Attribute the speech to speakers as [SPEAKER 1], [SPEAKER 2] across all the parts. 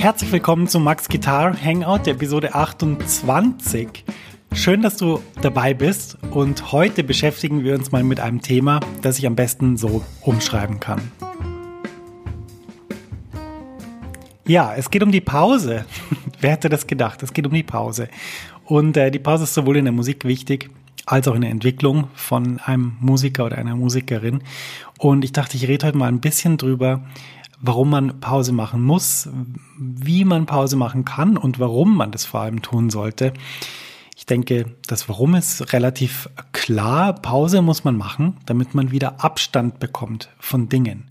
[SPEAKER 1] Herzlich willkommen zu Max Guitar Hangout, Episode 28. Schön, dass du dabei bist und heute beschäftigen wir uns mal mit einem Thema, das ich am besten so umschreiben kann. Ja, es geht um die Pause. Wer hätte das gedacht? Es geht um die Pause. Und äh, die Pause ist sowohl in der Musik wichtig als auch in der Entwicklung von einem Musiker oder einer Musikerin. Und ich dachte, ich rede heute mal ein bisschen drüber, warum man Pause machen muss, wie man Pause machen kann und warum man das vor allem tun sollte. Ich denke, das Warum ist relativ klar. Pause muss man machen, damit man wieder Abstand bekommt von Dingen.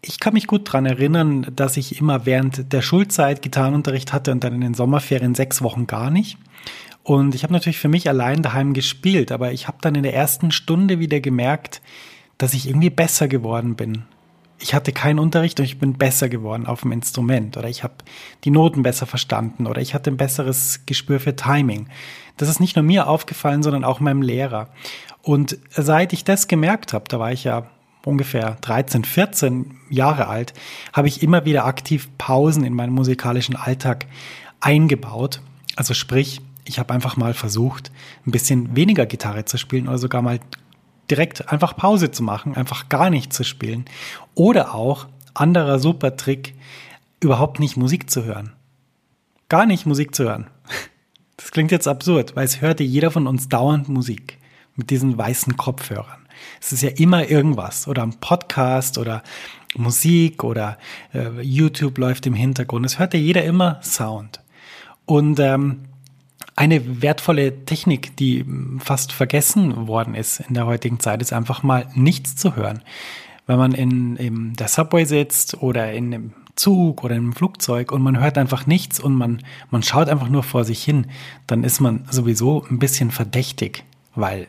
[SPEAKER 1] Ich kann mich gut daran erinnern, dass ich immer während der Schulzeit Gitarrenunterricht hatte und dann in den Sommerferien sechs Wochen gar nicht. Und ich habe natürlich für mich allein daheim gespielt, aber ich habe dann in der ersten Stunde wieder gemerkt, dass ich irgendwie besser geworden bin ich hatte keinen Unterricht und ich bin besser geworden auf dem Instrument oder ich habe die Noten besser verstanden oder ich hatte ein besseres Gespür für Timing. Das ist nicht nur mir aufgefallen, sondern auch meinem Lehrer. Und seit ich das gemerkt habe, da war ich ja ungefähr 13, 14 Jahre alt, habe ich immer wieder aktiv Pausen in meinen musikalischen Alltag eingebaut. Also sprich, ich habe einfach mal versucht, ein bisschen weniger Gitarre zu spielen oder sogar mal direkt einfach Pause zu machen, einfach gar nicht zu spielen. Oder auch, anderer super Trick, überhaupt nicht Musik zu hören. Gar nicht Musik zu hören. Das klingt jetzt absurd, weil es hörte jeder von uns dauernd Musik mit diesen weißen Kopfhörern. Es ist ja immer irgendwas oder ein Podcast oder Musik oder äh, YouTube läuft im Hintergrund. Es hört ja jeder immer Sound. Und ähm, eine wertvolle Technik, die fast vergessen worden ist in der heutigen Zeit, ist einfach mal nichts zu hören. Wenn man in, in der Subway sitzt oder in einem Zug oder im Flugzeug und man hört einfach nichts und man, man schaut einfach nur vor sich hin, dann ist man sowieso ein bisschen verdächtig, weil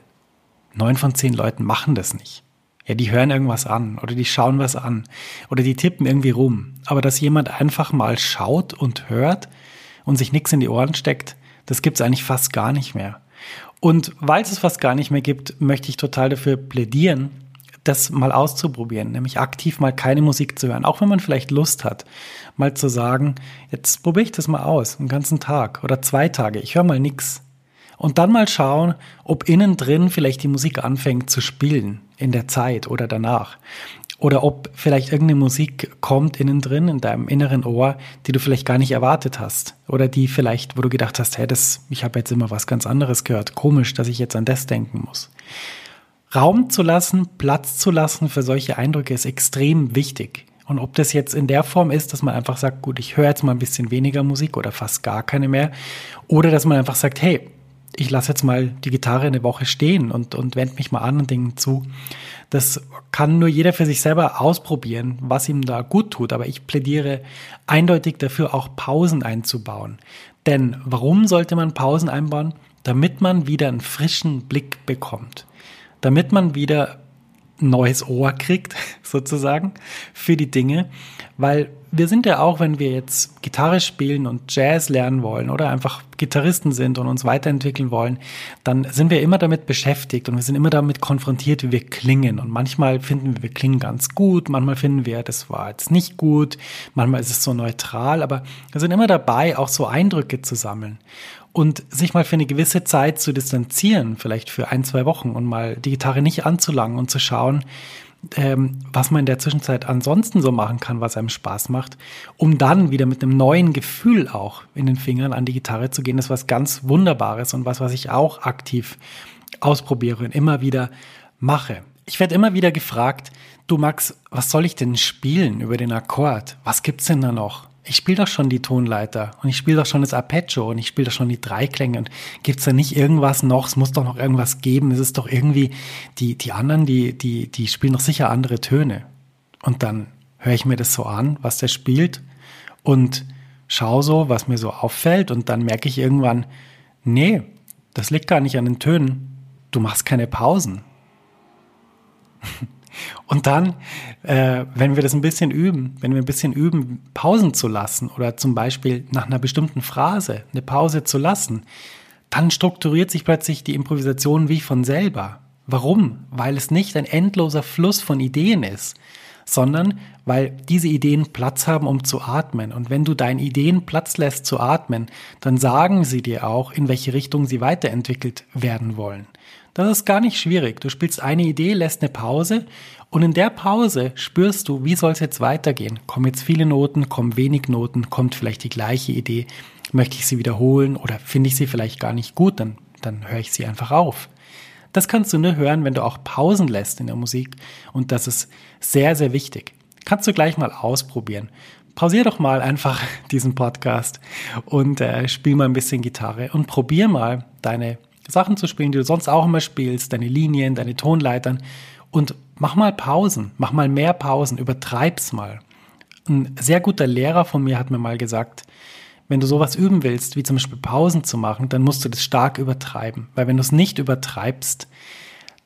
[SPEAKER 1] neun von zehn Leuten machen das nicht. Ja, die hören irgendwas an oder die schauen was an oder die tippen irgendwie rum. Aber dass jemand einfach mal schaut und hört und sich nichts in die Ohren steckt, das gibt es eigentlich fast gar nicht mehr. Und weil es es fast gar nicht mehr gibt, möchte ich total dafür plädieren, das mal auszuprobieren, nämlich aktiv mal keine Musik zu hören, auch wenn man vielleicht Lust hat, mal zu sagen, jetzt probiere ich das mal aus, einen ganzen Tag oder zwei Tage, ich höre mal nix. Und dann mal schauen, ob innen drin vielleicht die Musik anfängt zu spielen in der Zeit oder danach. Oder ob vielleicht irgendeine Musik kommt innen drin, in deinem inneren Ohr, die du vielleicht gar nicht erwartet hast. Oder die vielleicht, wo du gedacht hast, hey, das, ich habe jetzt immer was ganz anderes gehört. Komisch, dass ich jetzt an das denken muss. Raum zu lassen, Platz zu lassen für solche Eindrücke ist extrem wichtig. Und ob das jetzt in der Form ist, dass man einfach sagt, gut, ich höre jetzt mal ein bisschen weniger Musik oder fast gar keine mehr. Oder dass man einfach sagt, hey, ich lasse jetzt mal die Gitarre eine Woche stehen und, und wende mich mal anderen Dingen zu. Das kann nur jeder für sich selber ausprobieren, was ihm da gut tut. Aber ich plädiere eindeutig dafür, auch Pausen einzubauen. Denn warum sollte man Pausen einbauen? Damit man wieder einen frischen Blick bekommt. Damit man wieder neues Ohr kriegt, sozusagen, für die Dinge. Weil wir sind ja auch, wenn wir jetzt Gitarre spielen und Jazz lernen wollen oder einfach Gitarristen sind und uns weiterentwickeln wollen, dann sind wir immer damit beschäftigt und wir sind immer damit konfrontiert, wie wir klingen. Und manchmal finden wir, wir klingen ganz gut, manchmal finden wir, das war jetzt nicht gut, manchmal ist es so neutral, aber wir sind immer dabei, auch so Eindrücke zu sammeln und sich mal für eine gewisse Zeit zu distanzieren, vielleicht für ein, zwei Wochen und mal die Gitarre nicht anzulangen und zu schauen, ähm, was man in der Zwischenzeit ansonsten so machen kann, was einem Spaß macht, um dann wieder mit einem neuen Gefühl auch in den Fingern an die Gitarre zu gehen, das ist was ganz Wunderbares und was, was ich auch aktiv ausprobiere und immer wieder mache. Ich werde immer wieder gefragt, du Max, was soll ich denn spielen über den Akkord? Was gibt's denn da noch? Ich spiele doch schon die Tonleiter und ich spiele doch schon das Arpeggio und ich spiele doch schon die Dreiklänge und gibt's da nicht irgendwas noch? Es muss doch noch irgendwas geben. Es ist doch irgendwie, die, die anderen, die, die, die spielen doch sicher andere Töne. Und dann höre ich mir das so an, was der spielt und schaue so, was mir so auffällt und dann merke ich irgendwann, nee, das liegt gar nicht an den Tönen. Du machst keine Pausen. Und dann, äh, wenn wir das ein bisschen üben, wenn wir ein bisschen üben, Pausen zu lassen oder zum Beispiel nach einer bestimmten Phrase eine Pause zu lassen, dann strukturiert sich plötzlich die Improvisation wie von selber. Warum? Weil es nicht ein endloser Fluss von Ideen ist, sondern weil diese Ideen Platz haben, um zu atmen. Und wenn du deinen Ideen Platz lässt zu atmen, dann sagen sie dir auch, in welche Richtung sie weiterentwickelt werden wollen. Das ist gar nicht schwierig. Du spielst eine Idee, lässt eine Pause und in der Pause spürst du, wie soll es jetzt weitergehen? Kommen jetzt viele Noten, kommen wenig Noten, kommt vielleicht die gleiche Idee? Möchte ich sie wiederholen oder finde ich sie vielleicht gar nicht gut? Dann, dann höre ich sie einfach auf. Das kannst du nur hören, wenn du auch Pausen lässt in der Musik und das ist sehr, sehr wichtig. Kannst du gleich mal ausprobieren. Pausier doch mal einfach diesen Podcast und äh, spiel mal ein bisschen Gitarre und probier mal deine Sachen zu spielen, die du sonst auch immer spielst, deine Linien, deine Tonleitern und mach mal Pausen, mach mal mehr Pausen, übertreib's mal. Ein sehr guter Lehrer von mir hat mir mal gesagt, wenn du sowas üben willst, wie zum Beispiel Pausen zu machen, dann musst du das stark übertreiben. Weil wenn du es nicht übertreibst,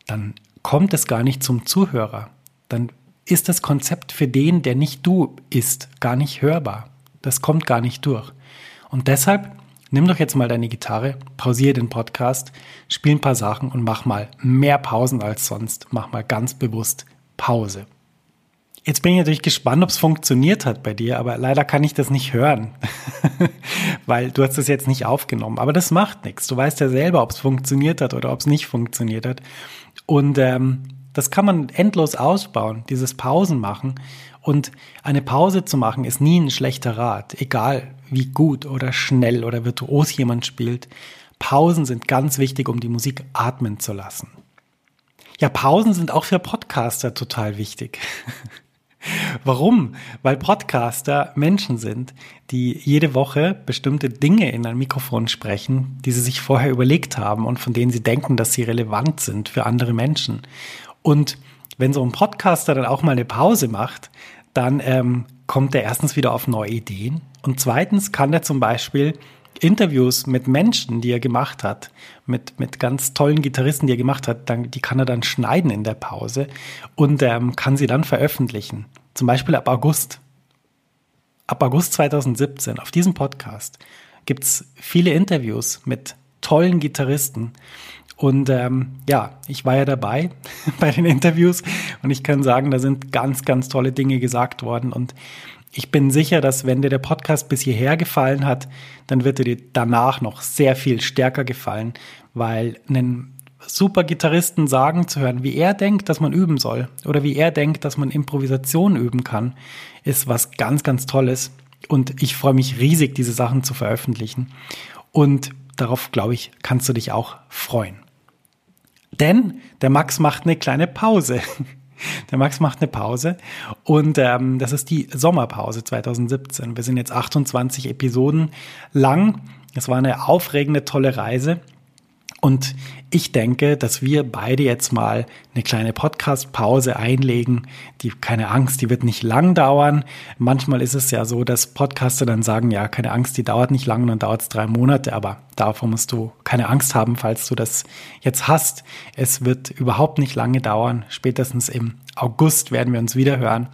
[SPEAKER 1] dann kommt es gar nicht zum Zuhörer. Dann ist das Konzept für den, der nicht du ist, gar nicht hörbar. Das kommt gar nicht durch. Und deshalb nimm doch jetzt mal deine Gitarre, pausiere den Podcast, spiel ein paar Sachen und mach mal mehr Pausen als sonst. Mach mal ganz bewusst Pause. Jetzt bin ich natürlich gespannt, ob es funktioniert hat bei dir, aber leider kann ich das nicht hören, weil du hast es jetzt nicht aufgenommen. Aber das macht nichts. Du weißt ja selber, ob es funktioniert hat oder ob es nicht funktioniert hat. Und ähm, das kann man endlos ausbauen, dieses Pausen machen. Und eine Pause zu machen ist nie ein schlechter Rat, egal wie gut oder schnell oder virtuos jemand spielt. Pausen sind ganz wichtig, um die Musik atmen zu lassen. Ja, Pausen sind auch für Podcaster total wichtig. Warum? Weil Podcaster Menschen sind, die jede Woche bestimmte Dinge in ein Mikrofon sprechen, die sie sich vorher überlegt haben und von denen sie denken, dass sie relevant sind für andere Menschen. Und wenn so ein Podcaster dann auch mal eine Pause macht, dann ähm, kommt er erstens wieder auf neue Ideen und zweitens kann er zum Beispiel Interviews mit Menschen, die er gemacht hat, mit, mit ganz tollen Gitarristen, die er gemacht hat, dann, die kann er dann schneiden in der Pause und ähm, kann sie dann veröffentlichen. Zum Beispiel ab August. Ab August 2017 auf diesem Podcast gibt es viele Interviews mit tollen Gitarristen. Und ähm, ja, ich war ja dabei bei den Interviews und ich kann sagen, da sind ganz, ganz tolle Dinge gesagt worden. Und ich bin sicher, dass wenn dir der Podcast bis hierher gefallen hat, dann wird er dir danach noch sehr viel stärker gefallen, weil einen super Gitarristen sagen zu hören, wie er denkt, dass man üben soll oder wie er denkt, dass man Improvisation üben kann, ist was ganz, ganz Tolles. Und ich freue mich riesig, diese Sachen zu veröffentlichen. Und darauf, glaube ich, kannst du dich auch freuen. Denn der Max macht eine kleine Pause. Der Max macht eine Pause und ähm, das ist die Sommerpause 2017. Wir sind jetzt 28 Episoden lang. Es war eine aufregende, tolle Reise Und ich denke, dass wir beide jetzt mal eine kleine Podcast-Pause einlegen. Die, keine Angst, die wird nicht lang dauern. Manchmal ist es ja so, dass Podcaster dann sagen, ja, keine Angst, die dauert nicht lang und dann dauert es drei Monate. Aber davor musst du keine Angst haben, falls du das jetzt hast. Es wird überhaupt nicht lange dauern. Spätestens im August werden wir uns wieder hören.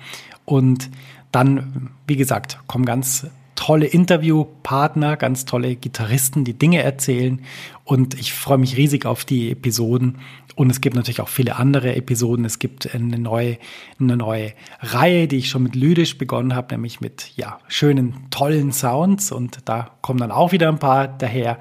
[SPEAKER 1] Und dann, wie gesagt, kommen ganz tolle Interviewpartner, ganz tolle Gitarristen, die Dinge erzählen. Und ich freue mich riesig auf die Episoden. Und es gibt natürlich auch viele andere Episoden. Es gibt eine neue, eine neue Reihe, die ich schon mit Lydisch begonnen habe, nämlich mit ja, schönen, tollen Sounds. Und da kommen dann auch wieder ein paar daher.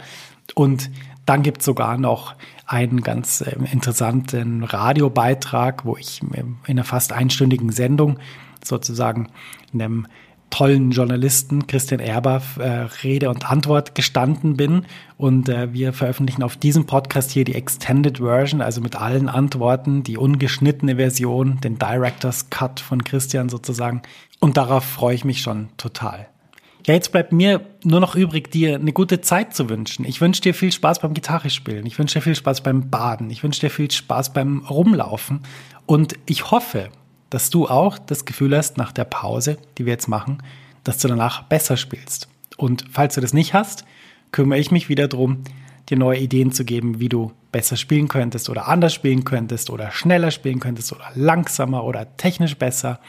[SPEAKER 1] Und dann gibt es sogar noch einen ganz äh, interessanten Radiobeitrag, wo ich in einer fast einstündigen Sendung sozusagen einem tollen Journalisten Christian Erber äh, Rede und Antwort gestanden bin. Und äh, wir veröffentlichen auf diesem Podcast hier die Extended Version, also mit allen Antworten, die ungeschnittene Version, den Director's Cut von Christian sozusagen. Und darauf freue ich mich schon total. Ja, jetzt bleibt mir nur noch übrig, dir eine gute Zeit zu wünschen. Ich wünsche dir viel Spaß beim Gitarrespielen. Ich wünsche dir viel Spaß beim Baden. Ich wünsche dir viel Spaß beim Rumlaufen. Und ich hoffe, dass du auch das Gefühl hast, nach der Pause, die wir jetzt machen, dass du danach besser spielst. Und falls du das nicht hast, kümmere ich mich wieder darum, dir neue Ideen zu geben, wie du besser spielen könntest oder anders spielen könntest oder schneller spielen könntest oder langsamer oder technisch besser.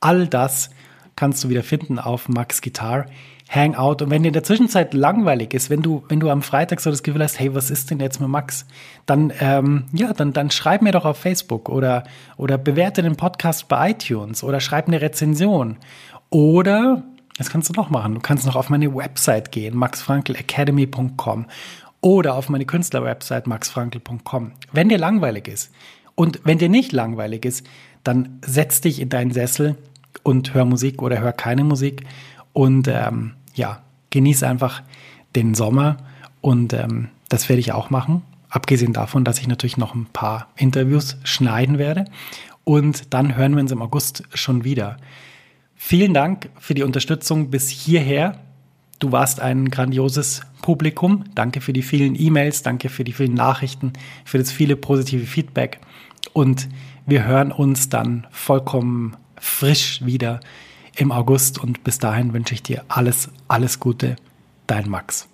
[SPEAKER 1] All das kannst du wieder finden auf Max Guitar. Hangout. Und wenn dir in der Zwischenzeit langweilig ist, wenn du, wenn du am Freitag so das Gefühl hast, hey, was ist denn jetzt mit Max? Dann, ähm, ja, dann, dann schreib mir doch auf Facebook oder, oder bewerte den Podcast bei iTunes oder schreib eine Rezension. Oder, das kannst du noch machen, du kannst noch auf meine Website gehen, maxfrankelacademy.com oder auf meine Künstlerwebsite maxfrankel.com. Wenn dir langweilig ist und wenn dir nicht langweilig ist, dann setz dich in deinen Sessel und hör Musik oder hör keine Musik und ähm, ja, genieße einfach den Sommer und ähm, das werde ich auch machen. Abgesehen davon, dass ich natürlich noch ein paar Interviews schneiden werde. Und dann hören wir uns im August schon wieder. Vielen Dank für die Unterstützung bis hierher. Du warst ein grandioses Publikum. Danke für die vielen E-Mails, danke für die vielen Nachrichten, für das viele positive Feedback. Und wir hören uns dann vollkommen frisch wieder im August und bis dahin wünsche ich dir alles, alles Gute, dein Max.